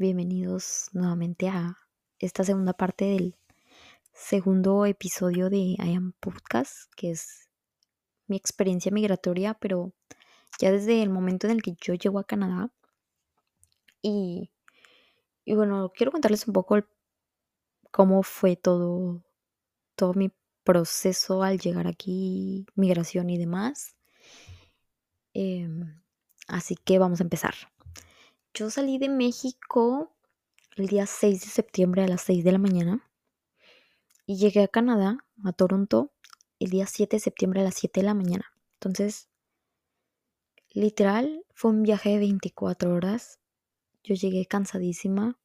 bienvenidos nuevamente a esta segunda parte del segundo episodio de I Am Podcast, que es mi experiencia migratoria, pero ya desde el momento en el que yo llego a Canadá. Y, y bueno, quiero contarles un poco cómo fue todo, todo mi proceso al llegar aquí, migración y demás. Em, así que vamos a empezar. Yo salí de México el día 6 de septiembre a las 6 de la mañana y llegué a Canadá, a Toronto, el día 7 de septiembre a las 7 de la mañana. Entonces, literal, fue un viaje de 24 horas. Yo llegué cansadísima.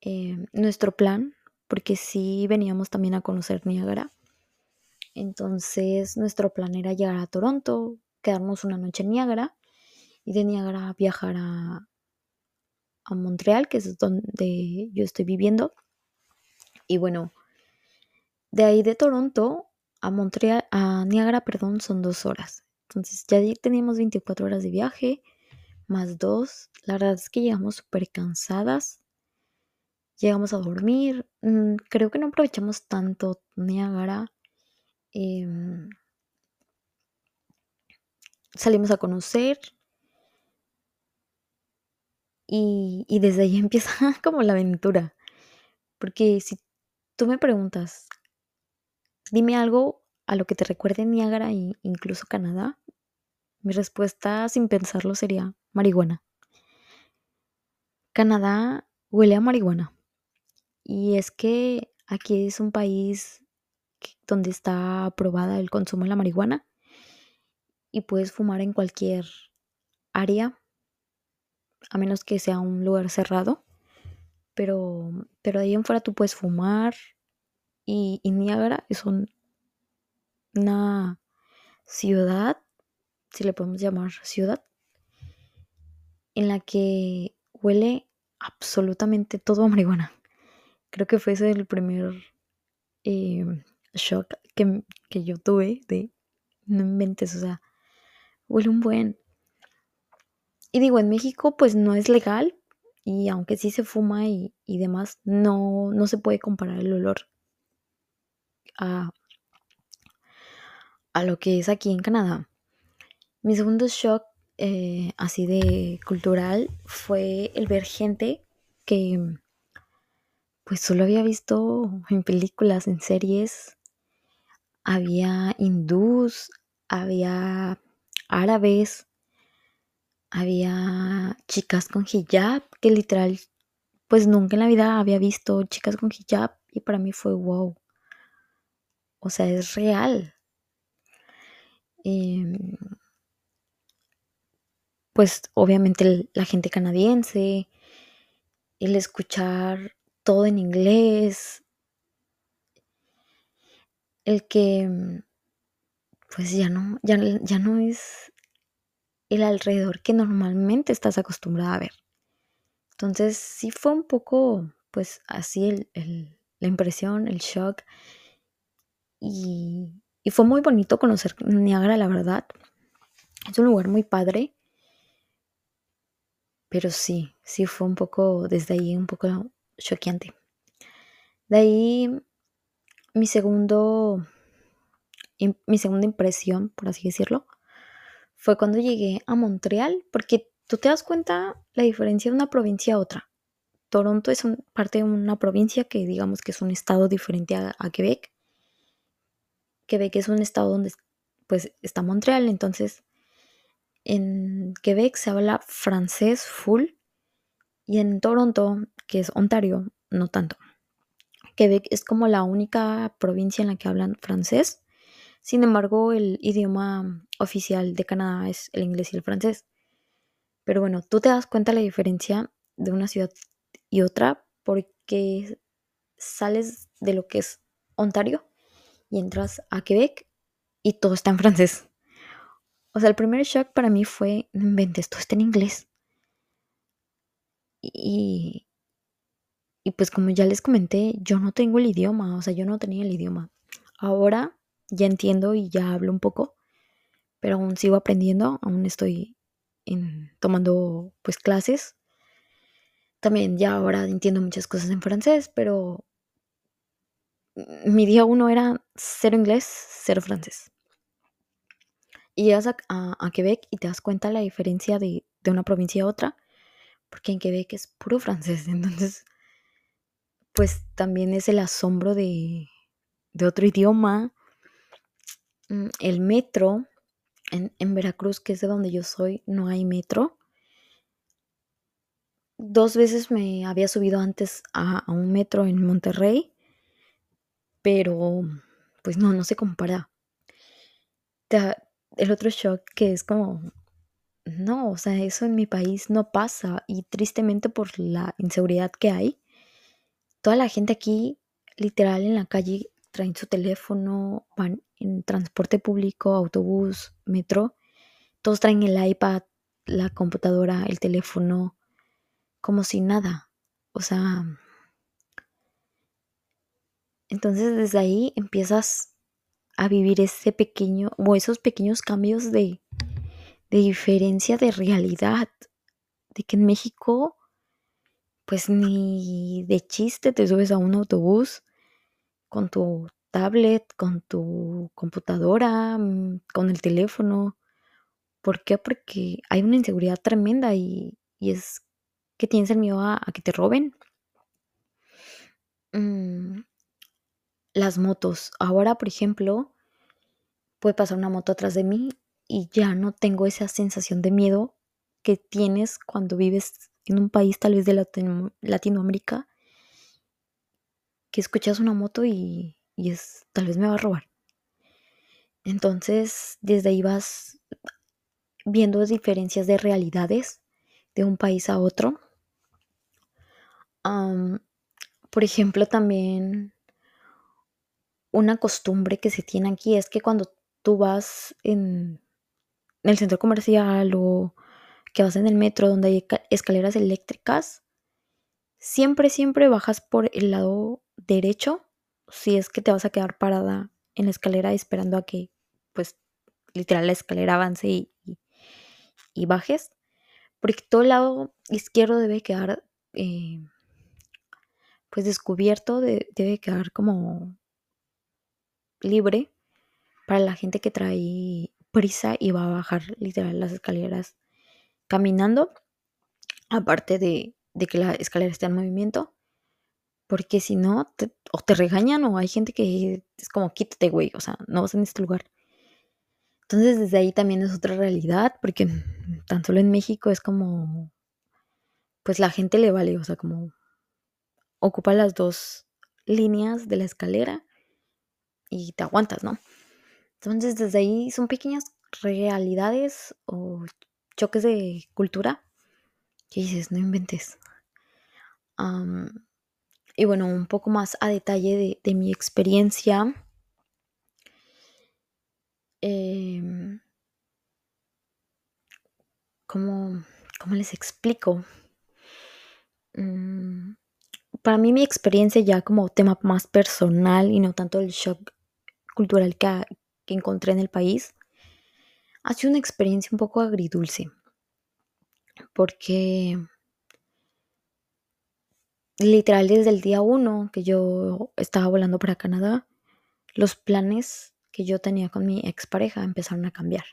Em, nuestro plan, porque sí veníamos también a conocer Niagara. Entonces, nuestro plan era llegar a Toronto, quedarnos una noche en Niagara y de Niagara viajar a, a Montreal, que es donde yo estoy viviendo. Y bueno, de ahí de Toronto a Montreal, a Niagara, perdón, son dos horas. Entonces ya teníamos 24 horas de viaje, más dos. La verdad es que llegamos súper cansadas. Llegamos a dormir. Mm, creo que no aprovechamos tanto Niagara. Em, salimos a conocer. Y, desde ahí empieza como la aventura. Porque si tú me preguntas, dime algo a lo que te recuerde Niágara e incluso Canadá, mi respuesta sin pensarlo sería marihuana. Canadá huele a marihuana. Y es que aquí es un país donde está aprobada el consumo de la marihuana y puedes fumar en cualquier área a menos que sea un lugar cerrado. Pero, pero ahí en fuera tú puedes fumar. Y, Niagara es una ciudad, si le podemos llamar ciudad, en la que huele absolutamente todo a marihuana. Creo que fue ese el primer eh, shock que, que, yo tuve de no inventes, o sea, huele un buen. Y digo, en México pues no es legal y aunque sí se fuma y, demás, no, no se puede comparar el olor a, a lo que es aquí en Canadá. Mi segundo shock eh, así de cultural fue el ver gente que pues solo había visto en películas, en series. Había hindús, había árabes, había chicas con hijab, que literal, pues nunca en la vida había visto chicas con hijab y para mí fue wow. O sea, es real. Em, pues obviamente la gente canadiense, el escuchar todo en inglés, el que pues ya no, ya, ya no es el alrededor que normalmente estás acostumbrada a ver. Entonces sí fue un poco, pues así la impresión, el shock. Y, y fue muy bonito conocer Niagara, la verdad. Es un lugar muy padre. Pero sí, sí fue un poco, desde ahí un poco choqueante. De ahí mi segundo, mi segunda impresión, por así decirlo, fue cuando llegué a Montreal, porque tú te das cuenta la diferencia de una provincia a otra. Toronto es parte de una provincia que digamos que es un estado diferente a, Quebec. Quebec es un estado donde pues está Montreal, entonces en Quebec se habla francés full y en Toronto, que es Ontario, no tanto. Quebec es como la única provincia en la que hablan francés sin embargo, el idioma oficial de Canadá es el inglés y el francés. Pero bueno, tú te das cuenta la diferencia de una ciudad y otra porque sales de lo que es Ontario y entras a Quebec y todo está en francés. O sea, el primer shock para mí fue, no inventes, todo está en inglés. Y, y pues como ya les comenté, yo no tengo el idioma, o sea, yo no tenía el idioma. Ahora ya entiendo y ya hablo un poco, pero aún sigo aprendiendo, aún estoy tomando pues clases. También ya ahora entiendo muchas cosas en francés, pero mi día uno era cero inglés, cero francés. Y llegas a, Quebec y te das cuenta la diferencia de, de una provincia a otra, porque en Quebec es puro francés, entonces pues también es el asombro de, de otro idioma. Mm, el metro, en, en, Veracruz, que es de donde yo soy, no hay metro. Dos veces me había subido antes a, a un metro en Monterrey, pero pues no, no se compara. El otro shock que es como, no, o sea, eso en mi país no pasa y tristemente por la inseguridad que hay, toda la gente aquí, literal, en la calle, traen su teléfono, van en transporte público, autobús, metro, todos traen el iPad, la computadora, el teléfono, como si nada. O sea, entonces desde ahí empiezas a vivir ese pequeño o esos pequeños cambios de, de diferencia de realidad, de que en México pues ni de chiste te subes a un autobús con tu tablet, con tu computadora, mm, con el teléfono. ¿Por qué? Porque hay una inseguridad tremenda y, es que tienes el miedo a, que te roben. Mm, las motos. Ahora, por ejemplo, puede pasar una moto atrás de mí y ya no tengo esa sensación de miedo que tienes cuando vives en un país tal vez de Latinoamérica que escuchas una moto y, es tal vez me va a robar. Entonces, desde ahí vas viendo diferencias de realidades de un país a otro. por ejemplo, también una costumbre que se tiene aquí es que cuando tú vas en el centro comercial o que vas en el metro donde hay escaleras eléctricas, siempre, siempre bajas por el lado derecho si es que te vas a quedar parada en la escalera esperando a que, pues, literal la escalera avance y, y, bajes. Porque todo el lado izquierdo debe quedar, eh, pues, descubierto, debe quedar como libre para la gente que trae prisa y va a bajar literal las escaleras caminando, aparte de, que la escalera está en movimiento, porque si no, o te regañan o hay gente que es como, quítate, güey, o sea, no vas en este lugar. Entonces desde ahí también es otra realidad, porque tan solo en México es como, pues la gente le vale, o sea, como ocupa las dos líneas de la escalera y te aguantas, ¿no? Entonces desde ahí son pequeñas realidades o choques de cultura que dices, no inventes. Y bueno, un poco más a detalle de, mi experiencia. Em, ¿cómo, les explico? Mm, para mí mi experiencia ya como tema más personal y no tanto el shock cultural que, que encontré en el país, ha sido una experiencia un poco agridulce, porque literal desde el día uno que yo estaba volando para Canadá, los planes que yo tenía con mi expareja empezaron a cambiar.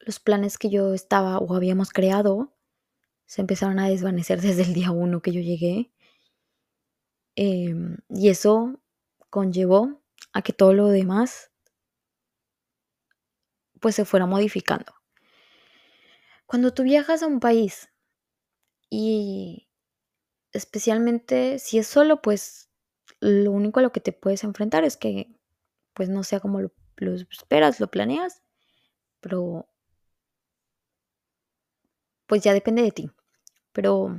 los planes que yo estaba o habíamos creado se empezaron a desvanecer desde el día uno que yo llegué. Em, y eso conllevó a que todo lo demás pues se fuera modificando. Cuando tú viajas a un país y especialmente si es solo, pues lo único a lo que te puedes enfrentar es que pues no sea como lo, esperas, lo planeas, pero pues ya depende de ti. Pero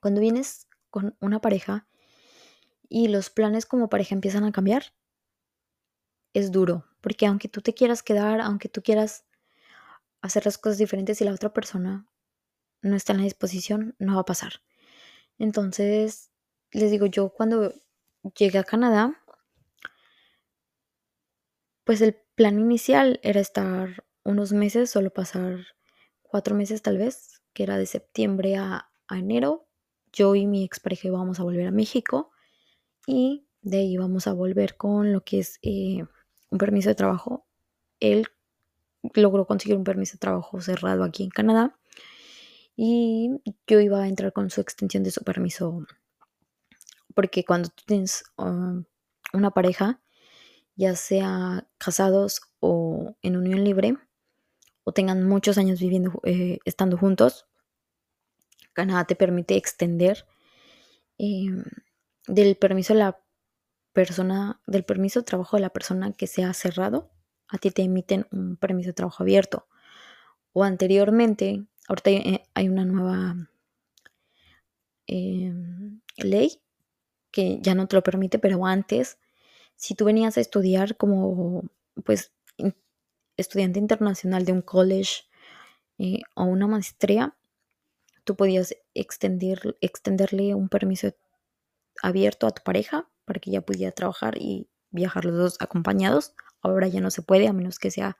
cuando vienes con una pareja y los planes como pareja empiezan a cambiar, es duro, porque aunque tú te quieras quedar, aunque tú quieras hacer las cosas diferentes y la otra persona no está en la disposición, no va a pasar. Entonces, les digo, yo cuando llegué a Canadá, pues el plan inicial era estar unos meses, solo pasar cuatro meses tal vez, que era de septiembre a, enero. Yo y mi expareja íbamos a volver a México y de ahí íbamos a volver con lo que es eh, un permiso de trabajo. Él logró conseguir un permiso de trabajo cerrado aquí en Canadá y yo iba a entrar con su extensión de su permiso porque cuando tú tienes um, una pareja, ya sea casados o en unión libre, o tengan muchos años viviendo, eh, estando juntos, Canadá te permite extender em, del permiso de la persona, del permiso de trabajo de la persona que sea cerrado, a ti te emiten un permiso de trabajo abierto. O anteriormente, ahorita hay, una nueva em, ley que ya no te lo permite, pero antes, si tú venías a estudiar como, pues, estudiante internacional de un college eh, o una maestría, tú podías extender, extenderle un permiso abierto a tu pareja para que ella pudiera trabajar y viajar los dos acompañados. Ahora ya no se puede, a menos que sea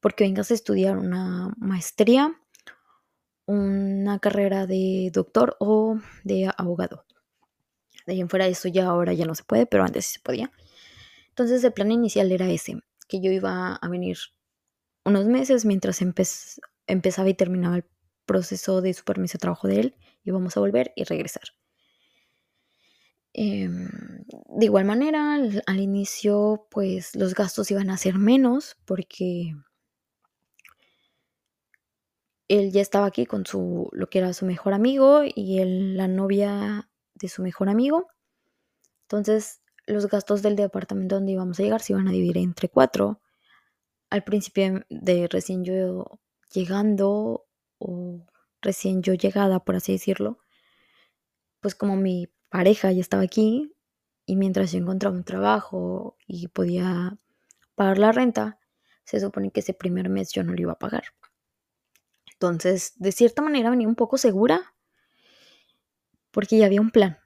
porque vengas a estudiar una maestría, una carrera de doctor o de abogado. De ahí en fuera de eso ya ahora ya no se puede, pero antes sí se podía. Entonces el plan inicial era ese, que yo iba a venir unos meses mientras empezaba y terminaba el proceso de su permiso de trabajo de él, íbamos a volver y regresar. Em, de igual manera, al, al, inicio, pues los gastos iban a ser menos porque él ya estaba aquí con su, lo que era su mejor amigo y él, la novia de su mejor amigo. Entonces, los gastos del departamento donde íbamos a llegar se iban a dividir entre cuatro. Al principio de recién yo llegando o recién yo llegada, por así decirlo, pues como mi pareja ya estaba aquí y mientras yo encontraba un trabajo y podía pagar la renta, se supone que ese primer mes yo no lo iba a pagar. Entonces, de cierta manera venía un poco segura porque ya había un plan,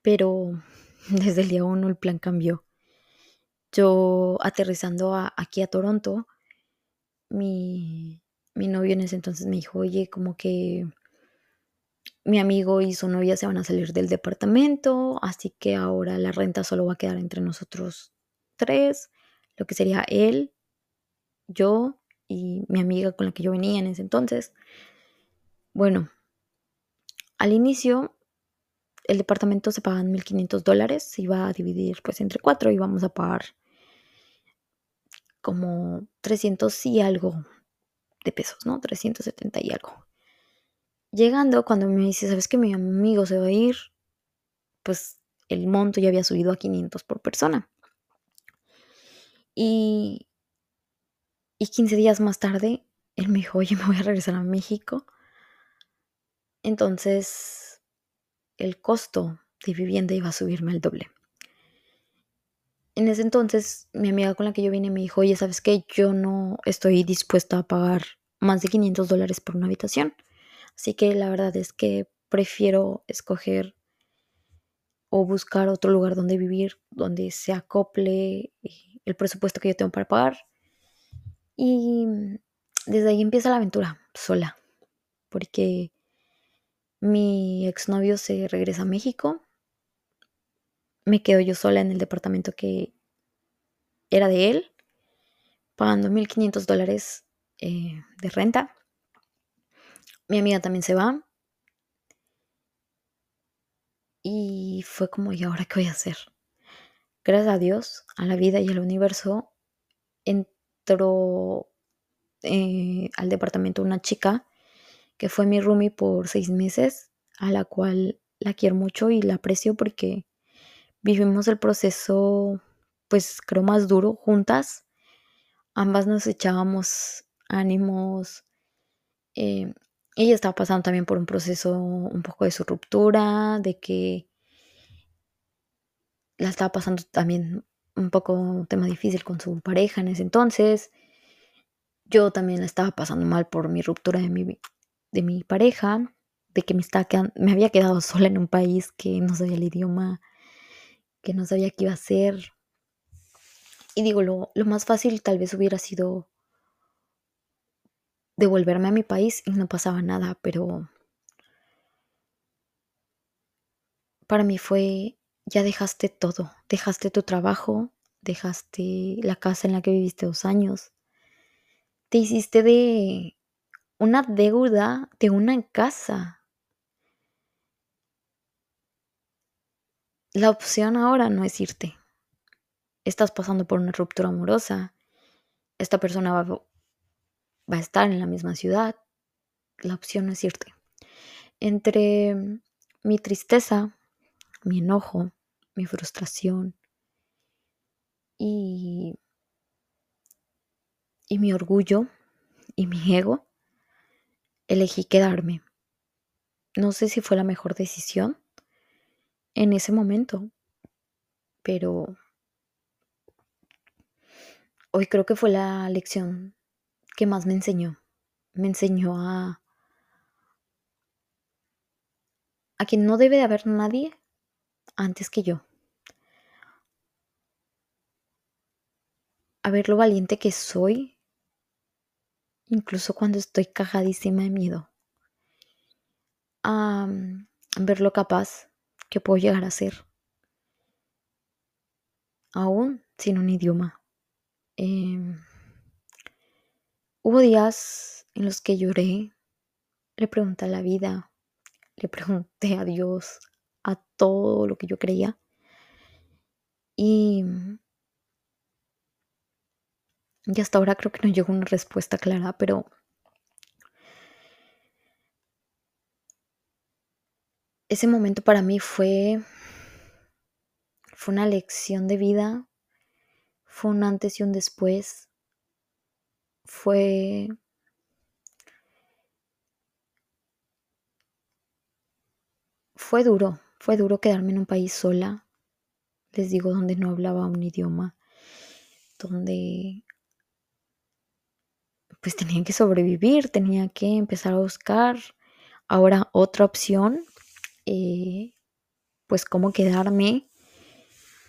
pero desde el día uno el plan cambió. Yo aterrizando aquí a Toronto, mi, mi novio en ese entonces me dijo, oye, como que mi amigo y su novia se van a salir del departamento, así que ahora la renta solo va a quedar entre nosotros tres, lo que sería él, yo y mi amiga con la que yo venía en ese entonces. Bueno, al inicio el departamento se pagan 1.500 dólares, se iba a dividir pues entre cuatro y vamos a pagar como 300 y algo de pesos, ¿no? 370 y algo. Llegando, cuando me dice, ¿sabes que mi amigo se va a ir? Pues el monto ya había subido a 500 por persona. Y, y 15 días más tarde, él me dijo, oye, me voy a regresar a México. Entonces, el costo de vivienda iba a subirme al doble. En ese entonces, mi amiga con la que yo vine me dijo, oye, ¿sabes qué? Yo no estoy dispuesta a pagar más de 500 dólares por una habitación. Así que la verdad es que prefiero escoger o buscar otro lugar donde vivir, donde se acople el presupuesto que yo tengo para pagar. Y desde ahí empieza la aventura, sola. Porque mi exnovio se regresa a México. Me quedo yo sola en el departamento que era de él, pagando 1.500 dólares eh, de renta. Mi amiga también se va. Y fue como, ¿y ahora qué voy a hacer? Gracias a Dios, a la vida y al universo, eh, al departamento una chica que fue mi roomie por seis meses, a la cual la quiero mucho y la aprecio porque vivimos el proceso, pues creo más duro juntas. Ambas nos echábamos ánimos. Eh, ella estaba pasando también por un proceso un poco de su ruptura, de que la estaba pasando también un poco un tema difícil con su pareja en ese entonces. Yo también la estaba pasando mal por mi ruptura de mi, de mi pareja, de que me, estaba me había quedado sola en un país que no sabía el idioma, que no sabía qué iba a hacer. Y digo, lo, lo más fácil tal vez hubiera sido devolverme a mi país y no pasaba nada, pero para mí fue, ya dejaste todo, dejaste tu trabajo, dejaste la casa en la que viviste dos años, te hiciste de una deuda de una casa. La opción ahora no es irte. Estás pasando por una ruptura amorosa. Esta persona va, va a estar en la misma ciudad. La opción no es irte. Entre mi tristeza, mi enojo, mi frustración y, y mi orgullo y mi ego, elegí quedarme. No sé si fue la mejor decisión en ese momento, pero hoy creo que fue la lección que más me enseñó. Me enseñó a, a que no debe de haber nadie antes que yo. A ver lo valiente que soy, incluso cuando estoy cajadísima de miedo. A ver lo capaz que puedo llegar a ser. Aún sin un idioma. Em, hubo días en los que lloré, le pregunté a la vida, le pregunté a Dios, todo lo que yo creía. Y, y hasta ahora creo que no llegó una respuesta clara, pero ese momento para mí fue, fue una lección de vida, fue un antes y un después, fue fue duro, fue duro quedarme en un país sola, les digo, donde no hablaba un idioma, donde pues tenía que sobrevivir, tenía que empezar a buscar ahora otra opción, eh, pues cómo quedarme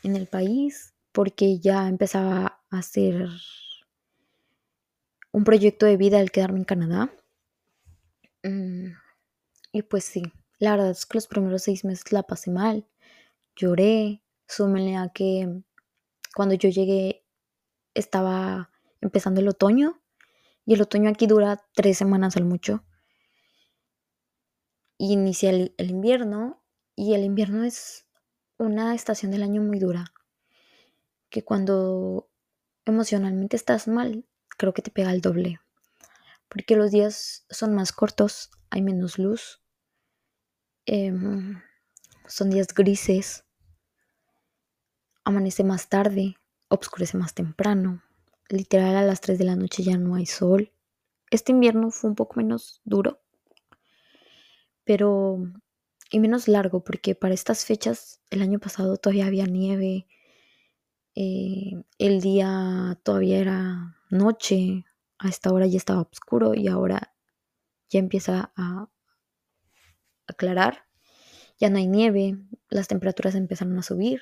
en el país, porque ya empezaba a hacer un proyecto de vida el quedarme en Canadá. Mm, y pues sí, la verdad es que los primeros seis meses la pasé mal. Lloré, súmenle a que cuando yo llegué estaba empezando el otoño y el otoño aquí dura tres semanas al mucho. Y inicia el invierno y el invierno es una estación del año muy dura. Que cuando emocionalmente estás mal, creo que te pega el doble. Porque los días son más cortos, hay menos luz, Em, son días grises, amanece más tarde, obscurece más temprano, literal a las 3 de la noche ya no hay sol. Este invierno fue un poco menos duro, pero y menos largo, porque para estas fechas el año pasado todavía había nieve, eh, el día todavía era noche, a esta hora ya estaba oscuro y ahora ya empieza a aclarar, ya no hay nieve, las temperaturas empezaron a subir.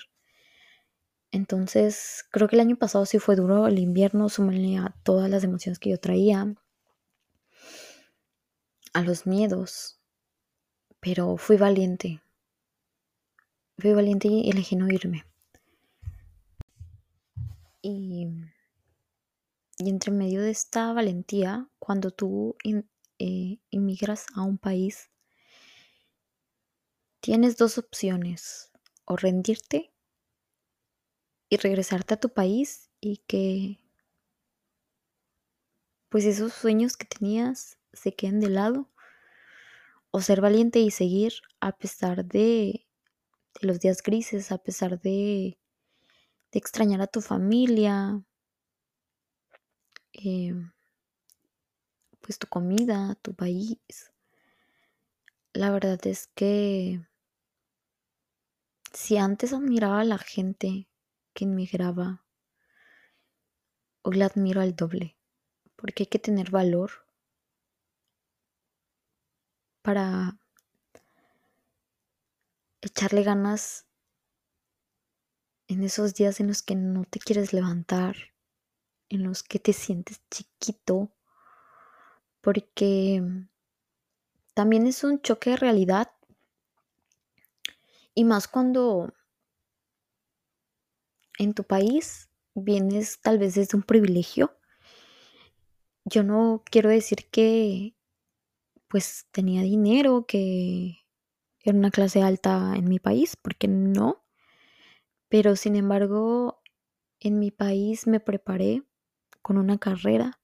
Entonces, creo que el año pasado sí fue duro, el invierno, súmenle a todas las emociones que yo traía, a los miedos, pero fui valiente. Fui valiente y elegí no irme. Y, y entre medio de esta valentía, cuando tú eh, inmigras a un país Tienes dos opciones, o rendirte y regresarte a tu país y que pues esos sueños que tenías se queden de lado, o ser valiente y seguir a pesar de, los días grises, a pesar de, extrañar a tu familia, eh, pues tu comida, tu país. La verdad es que si antes admiraba a la gente que inmigraba, hoy la admiro al doble, porque hay que tener valor para echarle ganas en esos días en los que no te quieres levantar, en los que te sientes chiquito, porque también es un choque de realidad y más cuando en tu país vienes tal vez desde un privilegio. Yo no quiero decir que pues tenía dinero, que era una clase alta en mi país, porque no. Pero sin embargo, en mi país me preparé con una carrera,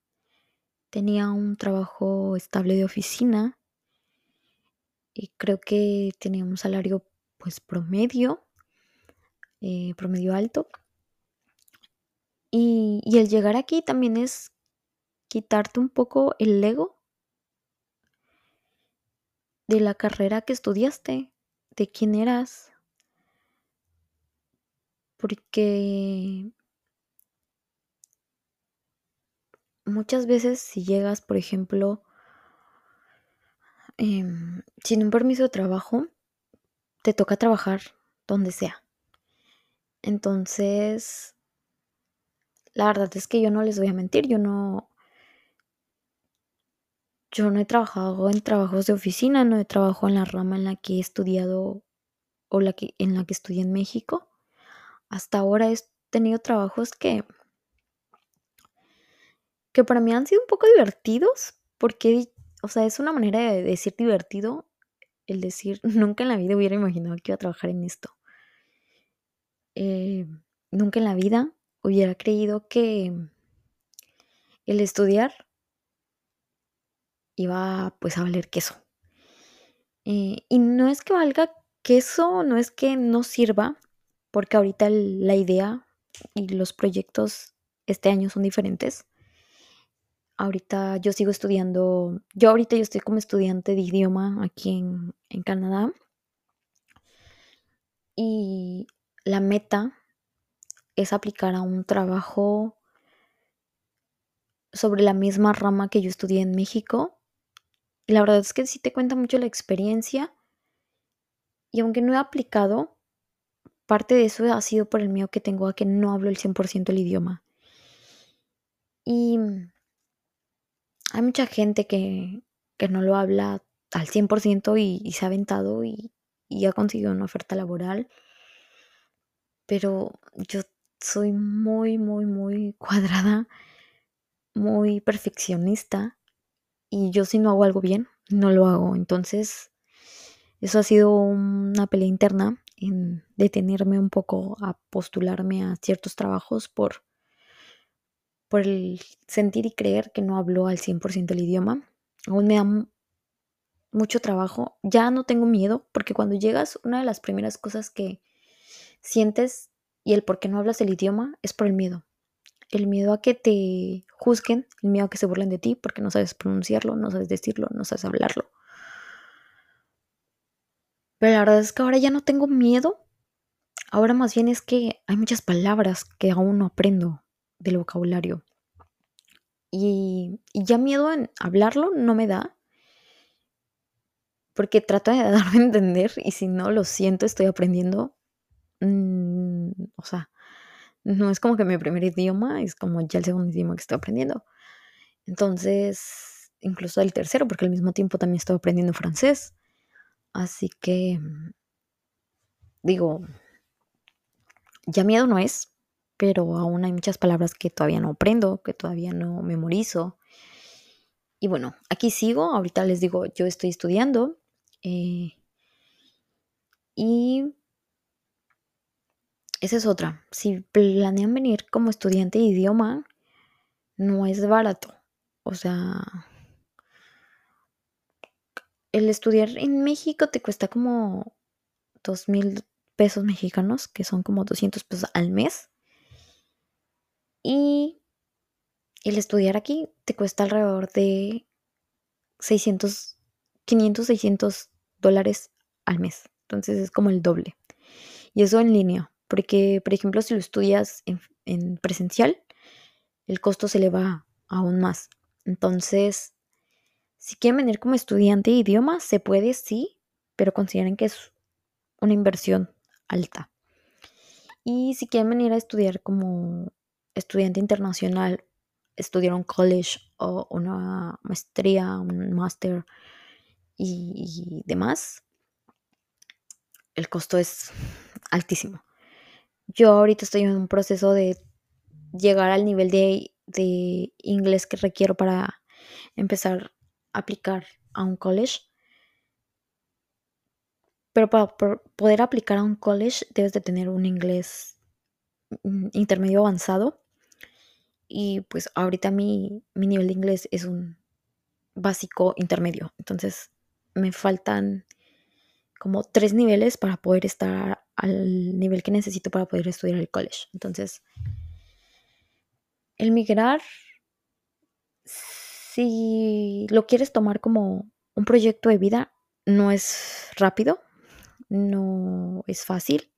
tenía un trabajo estable de oficina y creo que tenía un salario pues promedio, eh, promedio alto. Y, el llegar aquí también es quitarte un poco el ego de la carrera que estudiaste, de quién eras. Porque muchas veces si llegas, por ejemplo, em, sin un permiso de trabajo, te toca trabajar donde sea. Entonces, la verdad es que yo no les voy a mentir, yo no, yo no he trabajado en trabajos de oficina, no he trabajado en la rama en la que he estudiado o la que, en la que estudié en México. Hasta ahora he tenido trabajos que, que para mí han sido un poco divertidos, porque, o sea, es una manera de decir divertido el decir, nunca en la vida hubiera imaginado que iba a trabajar en esto. Eh, nunca en la vida hubiera creído que el estudiar iba pues a valer queso. Eh, y no es que valga queso, no es que no sirva, porque ahorita la idea y los proyectos este año son diferentes. Ahorita yo sigo estudiando, yo ahorita yo estoy como estudiante de idioma aquí en, en Canadá. Y la meta es aplicar a un trabajo sobre la misma rama que yo estudié en México y la verdad es que sí te cuenta mucho la experiencia. Y aunque no he aplicado, parte de eso ha sido por el miedo que tengo a que no hablo el 100% el idioma. Y hay mucha gente que, no lo habla al 100% y, y se ha aventado y, y ha conseguido una oferta laboral. Pero yo soy muy, muy, muy cuadrada, muy perfeccionista y yo si no hago algo bien, no lo hago. Entonces, eso ha sido una pelea interna en detenerme un poco a postularme a ciertos trabajos por, por el sentir y creer que no hablo al 100% el idioma. Aún me da mucho trabajo. Ya no tengo miedo porque cuando llegas, una de las primeras cosas que sientes y el por qué no hablas el idioma es por el miedo el miedo a que te juzguen, el miedo a que se burlen de ti porque no sabes pronunciarlo, no sabes decirlo, no sabes hablarlo. Pero la verdad es que ahora ya no tengo miedo. Ahora más bien es que hay muchas palabras que aún no aprendo del vocabulario. Y, ya miedo en hablarlo no me da. Porque trato de darme a entender y si no lo siento, estoy aprendiendo. Mm, o sea, no es como que mi primer idioma, es como ya el segundo idioma que estoy aprendiendo. Entonces, incluso el tercero, porque al mismo tiempo también estoy aprendiendo francés. Así que, digo, ya miedo no es, pero aún hay muchas palabras que todavía no aprendo, que todavía no memorizo. Y bueno, aquí sigo, ahorita les digo, yo estoy estudiando. Eh, y esa es otra. Si planean venir como estudiante de idioma, no es barato. O sea, el estudiar en México te cuesta como dos mil pesos mexicanos, que son como 200 pesos al mes. Y el estudiar aquí te cuesta alrededor de 600, 500, 600 dólares al mes. Entonces es como el doble. Y eso en línea. Porque, por ejemplo, si lo estudias en, presencial, el costo se le va aún más. Entonces, si quieren venir como estudiante de idioma, se puede, sí, pero consideren que es una inversión alta. Y si quieren venir a estudiar como estudiante internacional, estudiar un college o una maestría, un máster y, demás, el costo es altísimo. Yo ahorita estoy en un proceso de llegar al nivel de, de inglés que requiero para empezar a aplicar a un college. Pero para poder aplicar a un college debes de tener un inglés mm, intermedio avanzado. Y pues ahorita mi, mi nivel de inglés es un básico intermedio. Entonces me faltan como tres niveles para poder estar al nivel que necesito para poder estudiar el college. Entonces, el migrar, si lo quieres tomar como un proyecto de vida, no es rápido, no es fácil,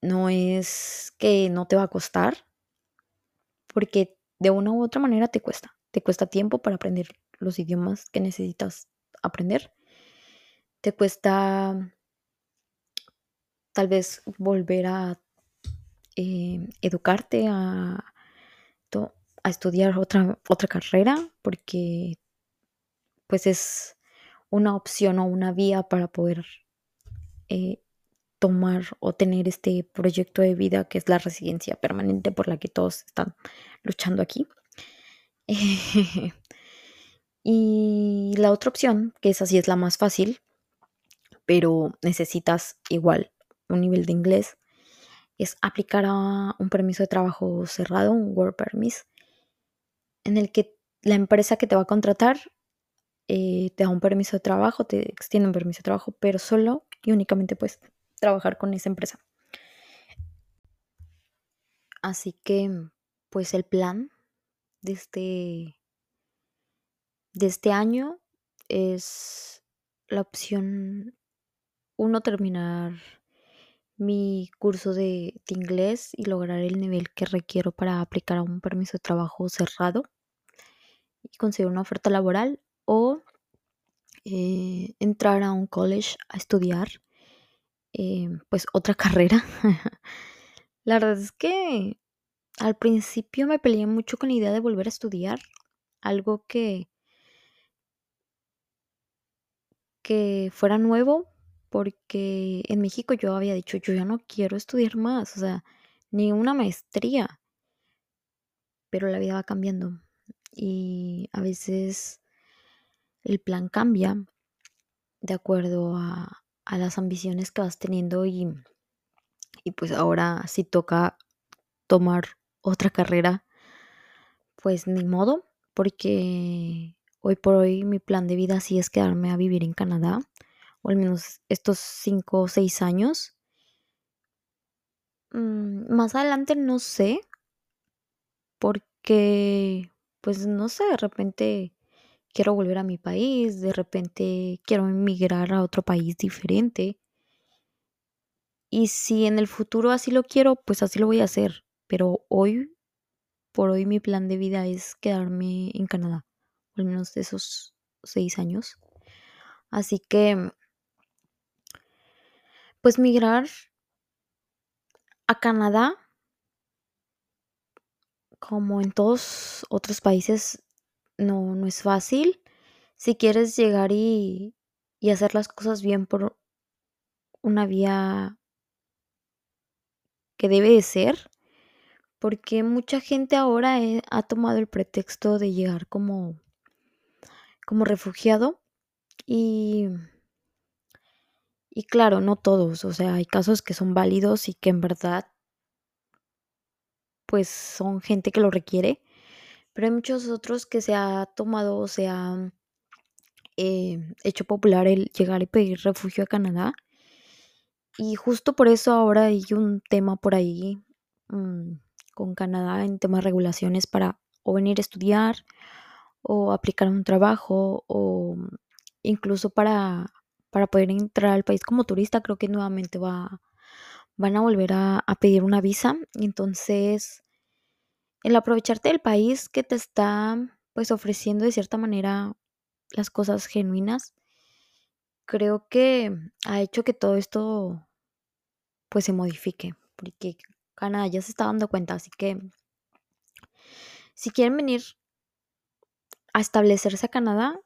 no es que no te va a costar, porque de una u otra manera te cuesta. Te cuesta tiempo para aprender los idiomas que necesitas aprender. Te cuesta tal vez volver a eh, educarte, a, a, estudiar otra, otra carrera, porque pues es una opción o una vía para poder eh, tomar o tener este proyecto de vida que es la residencia permanente por la que todos están luchando aquí. y la otra opción, que es así es la más fácil, pero necesitas igual un nivel de inglés, es aplicar a un permiso de trabajo cerrado, un work permit, en el que la empresa que te va a contratar eh, te da un permiso de trabajo, te extiende un permiso de trabajo, pero solo y únicamente puedes trabajar con esa empresa. Así que, pues el plan de este, de este año es la opción uno terminar mi curso de, inglés y lograr el nivel que requiero para aplicar a un permiso de trabajo cerrado y conseguir una oferta laboral o eh, entrar a un college a estudiar eh, pues otra carrera. la verdad es que al principio me peleé mucho con la idea de volver a estudiar algo que que fuera nuevo porque en México yo había dicho, yo ya no quiero estudiar más, o sea, ni una maestría, pero la vida va cambiando y a veces el plan cambia de acuerdo a, las ambiciones que vas teniendo y, y pues ahora si toca tomar otra carrera, pues ni modo, porque hoy por hoy mi plan de vida sí es quedarme a vivir en Canadá o al menos estos cinco o seis años. Mm, más adelante no sé, porque, pues no sé, de repente quiero volver a mi país, de repente quiero emigrar a otro país diferente. Y si en el futuro así lo quiero, pues así lo voy a hacer. Pero hoy, por hoy, mi plan de vida es quedarme en Canadá, al menos esos seis años. Así que pues migrar a Canadá, como en todos otros países, no, no es fácil. Si quieres llegar y, y hacer las cosas bien por una vía que debe de ser, porque mucha gente ahora ha tomado el pretexto de llegar como, como refugiado y y claro, no todos, o sea, hay casos que son válidos y que en verdad pues son gente que lo requiere, pero hay muchos otros que se ha tomado o se ha eh, hecho popular el llegar y pedir refugio a Canadá. Y justo por eso ahora hay un tema por ahí mm, con Canadá en temas de regulaciones para o venir a estudiar o aplicar un trabajo o incluso para para poder entrar al país como turista, creo que nuevamente va, van a volver a, pedir una visa. Entonces, el aprovecharte del país que te está pues ofreciendo de cierta manera las cosas genuinas, creo que ha hecho que todo esto pues se modifique, porque Canadá ya se está dando cuenta, así que si quieren venir a establecerse a Canadá,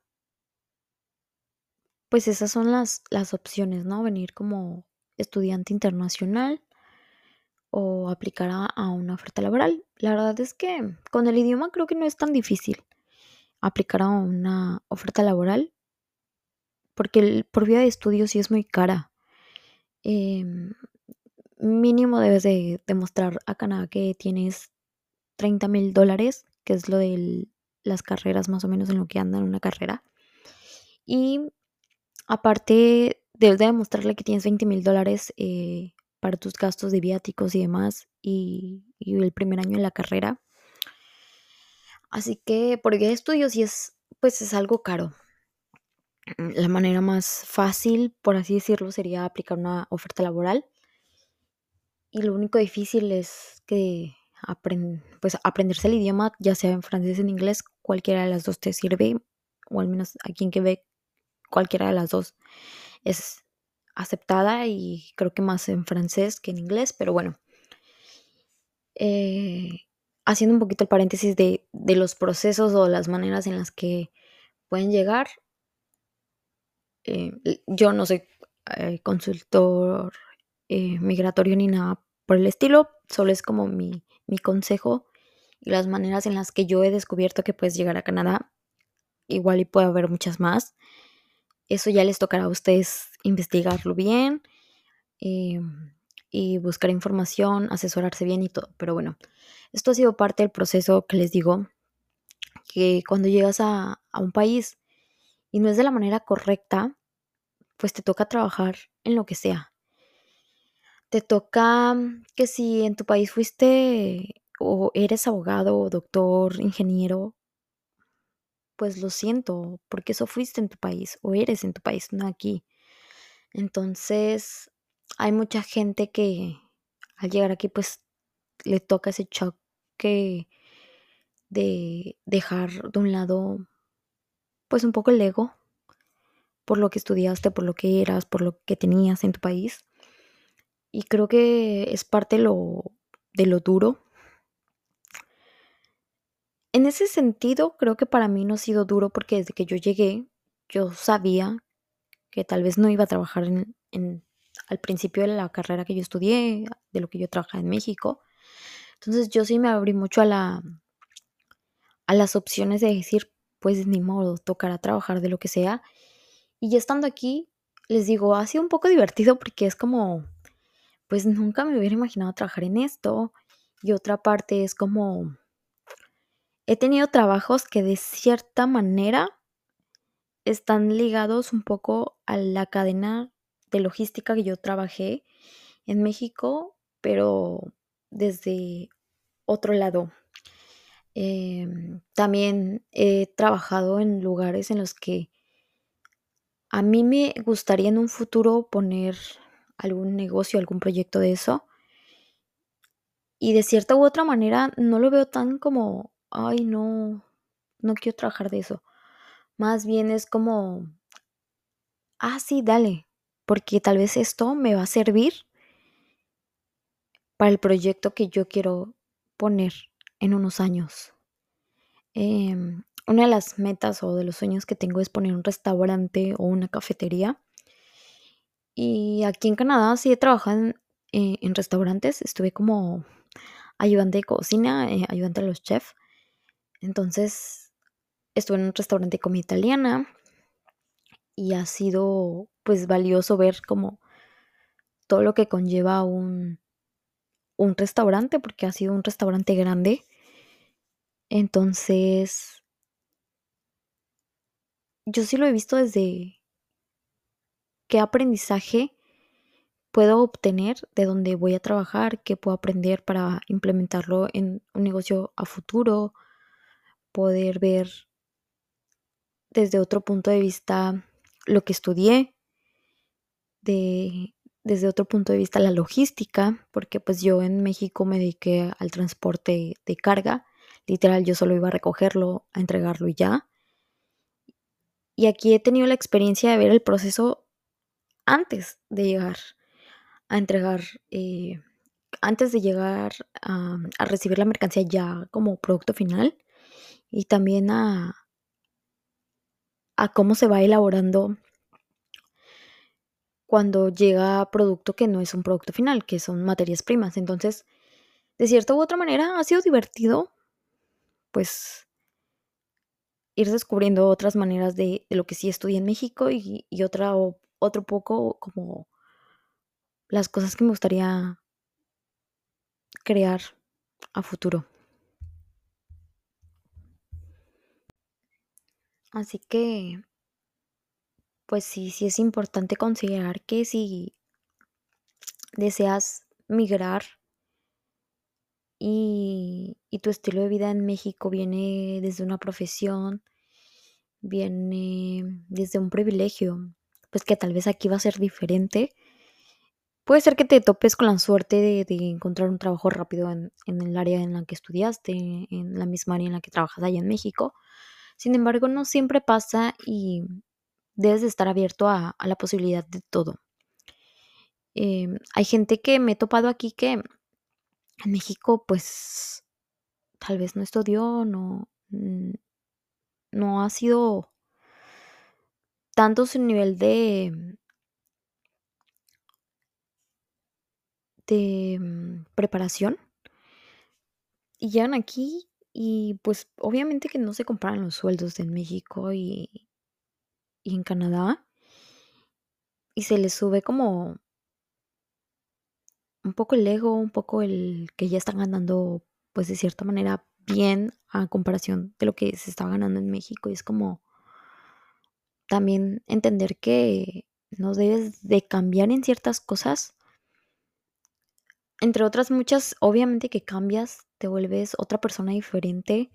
pues esas son las, las opciones, ¿no? Venir como estudiante internacional o aplicar a, una oferta laboral. La verdad es que con el idioma creo que no es tan difícil aplicar a una oferta laboral porque el, por vía de estudio sí es muy cara. Em, mínimo debes de demostrar a Canadá que tienes 30 mil dólares, que es lo de las carreras más o menos en lo que anda en una carrera. Y aparte, debes de demostrarle que tienes 20 mil dólares eh, para tus gastos de viáticos y demás y, el primer año en la carrera. Así que por vía de estudios sí es, pues es algo caro. La manera más fácil, por así decirlo, sería aplicar una oferta laboral y lo único difícil es que pues aprenderse el idioma, ya sea en francés o en inglés, cualquiera de las dos te sirve, o al menos aquí en Quebec, cualquiera de las dos es aceptada y creo que más en francés que en inglés, pero bueno. Eh, haciendo un poquito el paréntesis de, los procesos o las maneras en las que pueden llegar. Eh, yo no soy eh, consultor eh, migratorio ni nada por el estilo, solo es como mi, consejo y las maneras en las que yo he descubierto que puedes llegar a Canadá. Igual y puede haber muchas más. Eso ya les tocará a ustedes investigarlo bien eh, y buscar información, asesorarse bien y todo. Pero bueno, esto ha sido parte del proceso que les digo, que cuando llegas a, a un país y no es de la manera correcta, pues te toca trabajar en lo que sea te toca que si en tu país fuiste o eres abogado, doctor, ingeniero, pues lo siento, porque eso fuiste en tu país o eres en tu país, no aquí. Entonces, hay mucha gente que al llegar aquí pues le toca ese choque de dejar de un lado pues un poco el ego por lo que estudiaste, por lo que eras, por lo que tenías en tu país y creo que es parte lo, de lo duro. En ese sentido, creo que para mí no ha sido duro porque desde que yo llegué, yo sabía que tal vez no iba a trabajar en, al principio de la carrera que yo estudié, de lo que yo trabajaba en México. Entonces yo sí me abrí mucho a la a las opciones de decir, pues ni modo, tocará trabajar de lo que sea. Y ya estando aquí, les digo, ha sido un poco divertido porque es como pues nunca me hubiera imaginado trabajar en esto. Y otra parte es como, he tenido trabajos que de cierta manera están ligados un poco a la cadena de logística que yo trabajé en México, pero desde otro lado. Em, también he trabajado en lugares en los que a mí me gustaría en un futuro poner algún negocio, algún proyecto de eso. Y de cierta u otra manera no lo veo tan como, ay, no, no quiero trabajar de eso. Más bien es como, ah, sí, dale, porque tal vez esto me va a servir para el proyecto que yo quiero poner en unos años. Em, una de las metas o de los sueños que tengo es poner un restaurante o una cafetería. Y aquí en Canadá sí he trabajado en, eh, restaurantes, estuve como ayudante de cocina, eh, ayudante a los chefs. Entonces estuve en un restaurante de comida italiana y ha sido pues valioso ver como todo lo que conlleva un, un restaurante porque ha sido un restaurante grande. Entonces, yo sí lo he visto desde qué aprendizaje puedo obtener de donde voy a trabajar, qué puedo aprender para implementarlo en un negocio a futuro, poder ver desde otro punto de vista lo que estudié, de, desde otro punto de vista la logística, porque pues yo en México me dediqué al transporte de carga, literal yo solo iba a recogerlo, a entregarlo y ya. Y aquí he tenido la experiencia de ver el proceso antes de llegar a entregar, eh, antes de llegar a, a recibir la mercancía ya como producto final y también a, a cómo se va elaborando cuando llega producto que no es un producto final, que son materias primas. Entonces, de cierta u otra manera, ha sido divertido, pues, ir descubriendo otras maneras de, de lo que sí estudié en México y, y otra, o- otro poco como las cosas que me gustaría crear a futuro. Así que, pues sí, sí es importante considerar que si deseas migrar y, y tu estilo de vida en México viene desde una profesión, viene desde un privilegio, pues que tal vez aquí va a ser diferente. Puede ser que te topes con la suerte de, de encontrar un trabajo rápido en, en el área en la que estudiaste, en la misma área en la que trabajas allá en México. Sin embargo, no siempre pasa y debes de estar abierto a, la posibilidad de todo. Em, hay gente que me he topado aquí que en México, pues tal vez no estudió, no, mm, no ha sido tanto su nivel de, de mm, preparación y llegan aquí y pues obviamente que no se comparan los sueldos en México y, y en Canadá y se les sube como un poco el ego, un poco el que ya están ganando pues de cierta manera bien a comparación de lo que se está ganando en México y es como también entender que no debes de cambiar en ciertas cosas entre otras muchas, obviamente que cambias, te vuelves otra persona diferente.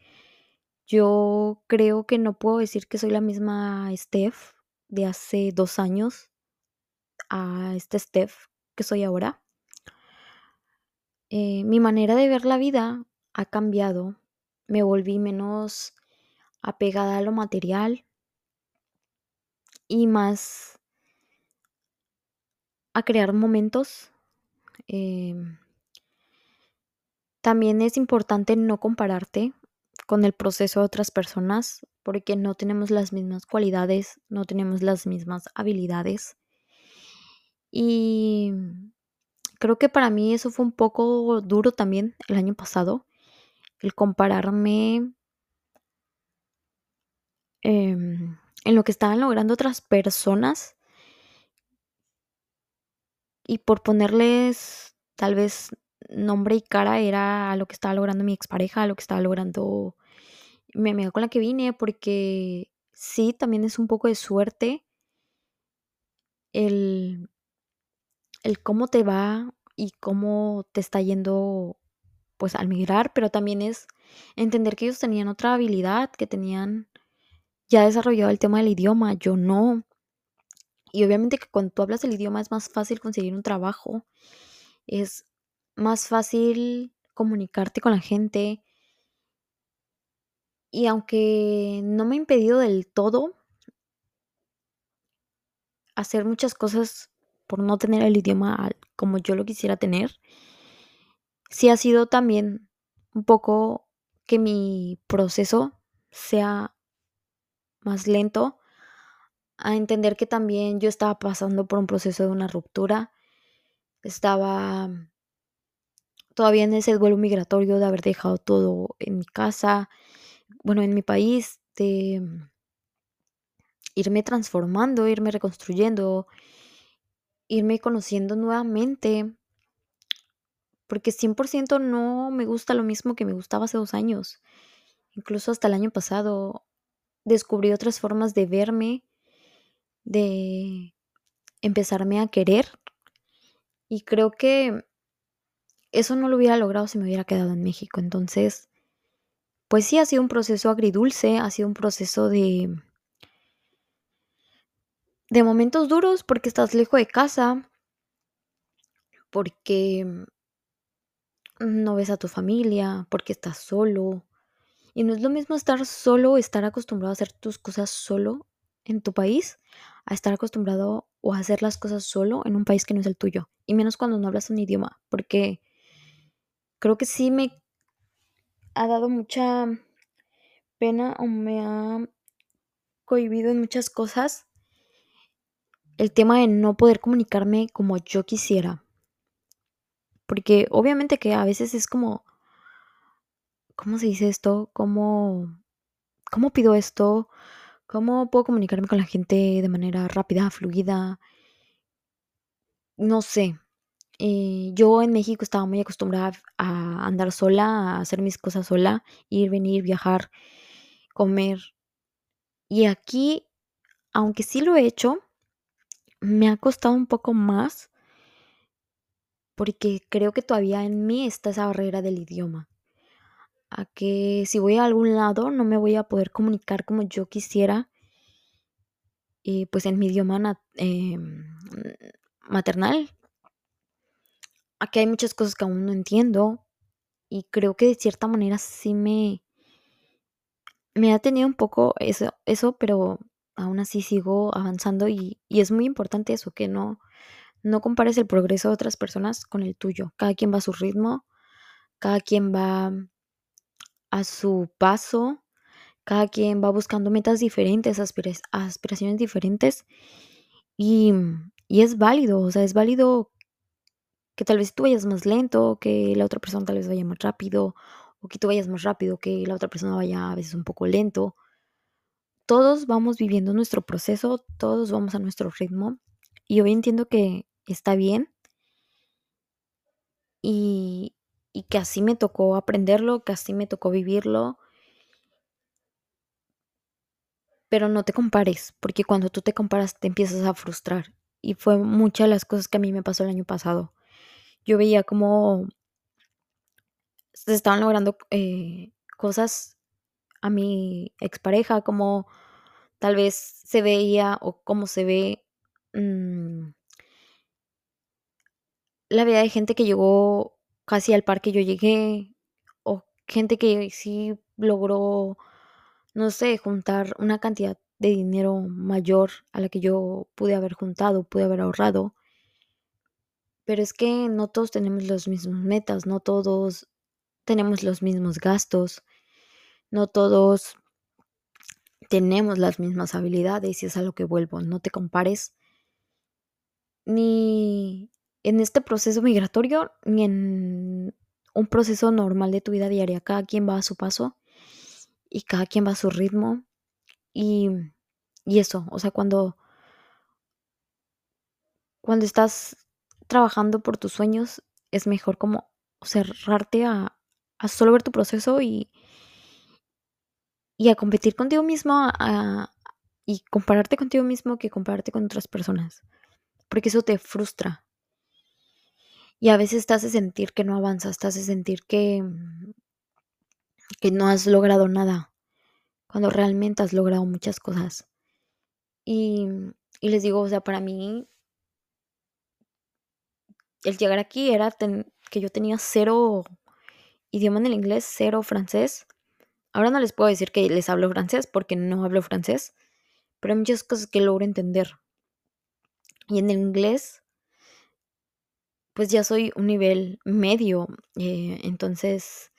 Yo creo que no puedo decir que soy la misma Steph de hace dos años a esta Steph que soy ahora. Eh, mi manera de ver la vida ha cambiado. Me volví menos apegada a lo material y más a crear momentos. Em, También es importante no compararte con el proceso de otras personas porque no tenemos las mismas cualidades, no tenemos las mismas habilidades. Y creo que para mí eso fue un poco duro también el año pasado, el compararme em, en lo que estaban logrando otras personas y por ponerles tal vez nombre y cara era a lo que estaba logrando mi expareja, a lo que estaba logrando mi amiga con la que vine, porque sí, también es un poco de suerte el, el cómo te va y cómo te está yendo pues al migrar, pero también es entender que ellos tenían otra habilidad, que tenían ya desarrollado el tema del idioma, yo no. Y obviamente que cuando tú hablas el idioma es más fácil conseguir un trabajo, es más fácil comunicarte con la gente. Y aunque no me ha impedido del todo hacer muchas cosas por no tener el idioma como yo lo quisiera tener, sí ha sido también un poco que mi proceso sea más lento, a entender que también yo estaba pasando por un proceso de una ruptura, estaba todavía en ese duelo migratorio de haber dejado todo en mi casa, bueno, en mi país, de irme transformando, irme reconstruyendo, irme conociendo nuevamente, porque 100% no me gusta lo mismo que me gustaba hace dos años. Incluso hasta el año pasado descubrí otras formas de verme, de empezarme a querer. Y creo que eso no lo hubiera logrado si me hubiera quedado en México. Entonces, pues sí, ha sido un proceso agridulce, ha sido un proceso de, de momentos duros porque estás lejos de casa, porque no ves a tu familia, porque estás solo. Y no es lo mismo estar solo, estar acostumbrado a hacer tus cosas solo en tu país, a estar acostumbrado o a hacer las cosas solo en un país que no es el tuyo. Y menos cuando no hablas un idioma, porque creo que sí me ha dado mucha pena o me ha cohibido en muchas cosas el tema de no poder comunicarme como yo quisiera. Porque obviamente que a veces es como, ¿cómo se dice esto? ¿Cómo, cómo pido esto? ¿Cómo puedo comunicarme con la gente de manera rápida, fluida? No sé. Eh, yo en México estaba muy acostumbrada a andar sola, a hacer mis cosas sola, ir, venir, viajar, comer. Y aquí, aunque sí lo he hecho, me ha costado un poco más porque creo que todavía en mí está esa barrera del idioma. A que si voy a algún lado no me voy a poder comunicar como yo quisiera, y pues en mi idioma em, maternal. Aquí hay muchas cosas que aún no entiendo y creo que de cierta manera sí me, me ha tenido un poco eso, eso pero aún así sigo avanzando y, y es muy importante eso, que no, no compares el progreso de otras personas con el tuyo. Cada quien va a su ritmo, cada quien va a su paso, cada quien va buscando metas diferentes, aspiraciones diferentes y, y es válido, o sea, es válido que tal vez tú vayas más lento, que la otra persona tal vez vaya más rápido, o que tú vayas más rápido, que la otra persona vaya a veces un poco lento. Todos vamos viviendo nuestro proceso, todos vamos a nuestro ritmo y hoy entiendo que está bien y, y que así me tocó aprenderlo, que así me tocó vivirlo. Pero no te compares, porque cuando tú te comparas te empiezas a frustrar. Y fue muchas de las cosas que a mí me pasó el año pasado. Yo veía como se estaban logrando eh, cosas a mi expareja, como tal vez se veía o cómo se ve mmm, la vida de gente que llegó casi al par que yo llegué, o gente que sí logró, no sé, juntar una cantidad de dinero mayor a la que yo pude haber juntado, pude haber ahorrado. Pero es que no todos tenemos las mismas metas, no todos tenemos los mismos gastos, no todos tenemos las mismas habilidades y es a lo que vuelvo, no te compares ni en este proceso migratorio ni en un proceso normal de tu vida diaria. Cada quien va a su paso y cada quien va a su ritmo. Y, y eso, o sea, cuando, cuando estás trabajando por tus sueños, es mejor como cerrarte a, a solo ver tu proceso y, y a competir contigo mismo a, y compararte contigo mismo que compararte con otras personas. Porque eso te frustra. Y a veces te hace sentir que no avanzas, te hace sentir que, que no has logrado nada, cuando realmente has logrado muchas cosas. Y, y les digo, o sea, para mí, el llegar aquí era que yo tenía cero idioma en el inglés, cero francés. Ahora no les puedo decir que les hablo francés porque no hablo francés, pero hay muchas cosas que logro entender. Y en el inglés pues ya soy un nivel medio, eh, entonces,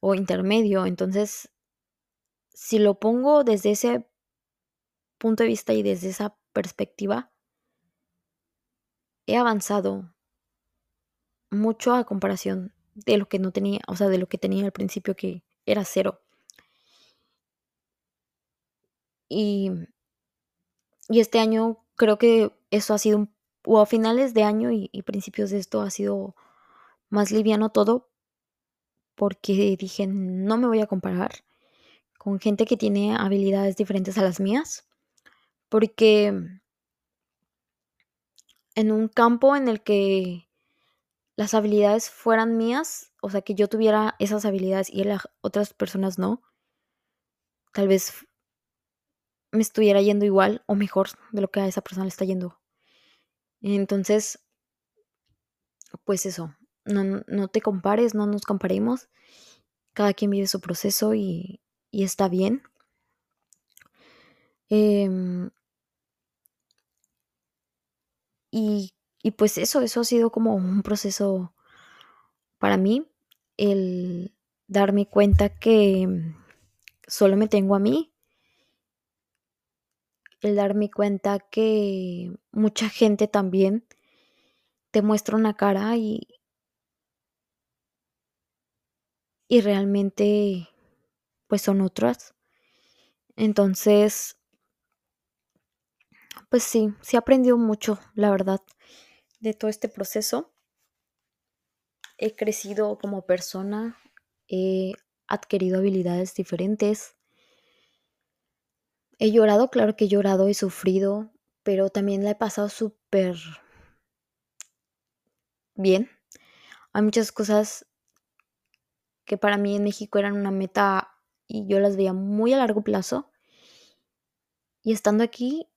o intermedio, entonces, si lo pongo desde ese punto de vista y desde esa perspectiva, he avanzado mucho a comparación de lo que no tenía, o sea, de lo que tenía al principio que era cero. Y, y este año creo que eso ha sido o a finales de año y, principios de esto ha sido más liviano todo porque dije no me voy a comparar con gente que tiene habilidades diferentes a las mías porque en un campo en el que las habilidades fueran mías, o sea, que yo tuviera esas habilidades y las otras personas no, tal vez me estuviera yendo igual o mejor de lo que a esa persona le está yendo. Entonces, pues eso, no, te compares, no nos comparemos. Cada quien vive su proceso y, está bien. Em, y, y, pues eso, eso ha sido como un proceso para mí. el darme cuenta que solo me tengo a mí, el darme cuenta que mucha gente también te muestra una cara y, y realmente pues son otras. Entonces, pues sí, sí aprendido mucho, la verdad, de todo este proceso. He crecido como persona, he adquirido habilidades diferentes. He llorado, claro que he llorado, he sufrido, pero también la he pasado súper bien. Hay muchas cosas que para mí en México eran una meta y yo las veía muy a largo plazo. Y estando aquí,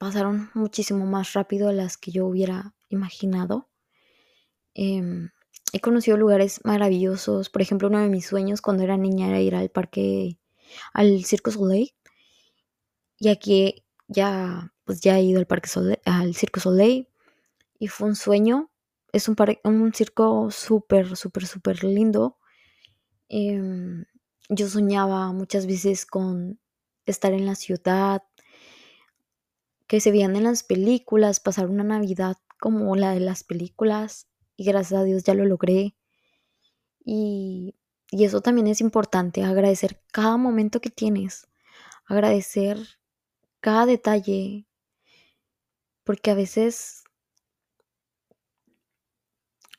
pasaron muchísimo más rápido las que yo hubiera imaginado. Em, he conocido lugares maravillosos. Por ejemplo, uno de mis sueños cuando era niña era ir al parque, al Circo Soleil. Y aquí ya, pues ya he ido al parque al Circo Soleil. Y fue un sueño. Es un, un circo súper, súper, súper lindo. Em, yo soñaba muchas veces con estar en la ciudad, que se veían en las películas, pasar una Navidad como la de las películas y gracias a Dios ya lo logré. Y, y eso también es importante, agradecer cada momento que tienes, agradecer cada detalle, porque a veces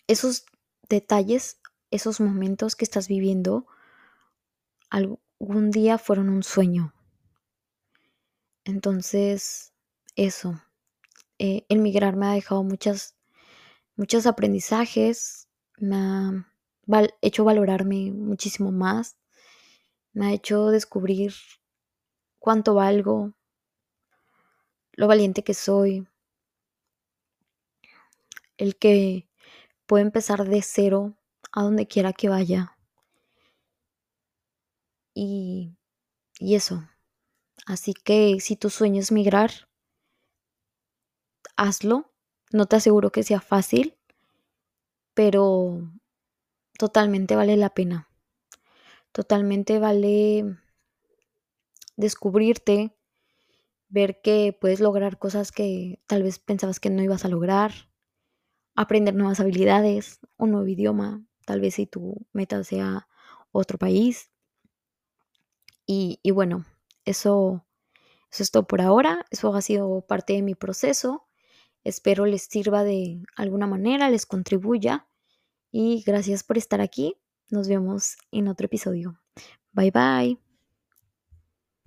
esos detalles esos momentos que estás viviendo algún día fueron un sueño. Entonces, eso. Eh, el migrar me ha dejado muchas, muchos aprendizajes, me ha hecho valorarme muchísimo más, me ha hecho descubrir cuánto valgo, lo valiente que soy, el que puedo empezar de cero a donde quiera que vaya. Y, y eso. Así que si tu sueño es migrar, hazlo. No te aseguro que sea fácil, pero totalmente vale la pena. Totalmente vale descubrirte, ver que puedes lograr cosas que tal vez pensabas que no ibas a lograr, aprender nuevas habilidades, un nuevo idioma, tal vez si tu meta sea otro país. Y, bueno, eso, eso es todo por ahora. Eso ha sido parte de mi proceso. Espero les sirva de alguna manera, les contribuya. Y gracias por estar aquí. Nos vemos en otro episodio. Bye bye.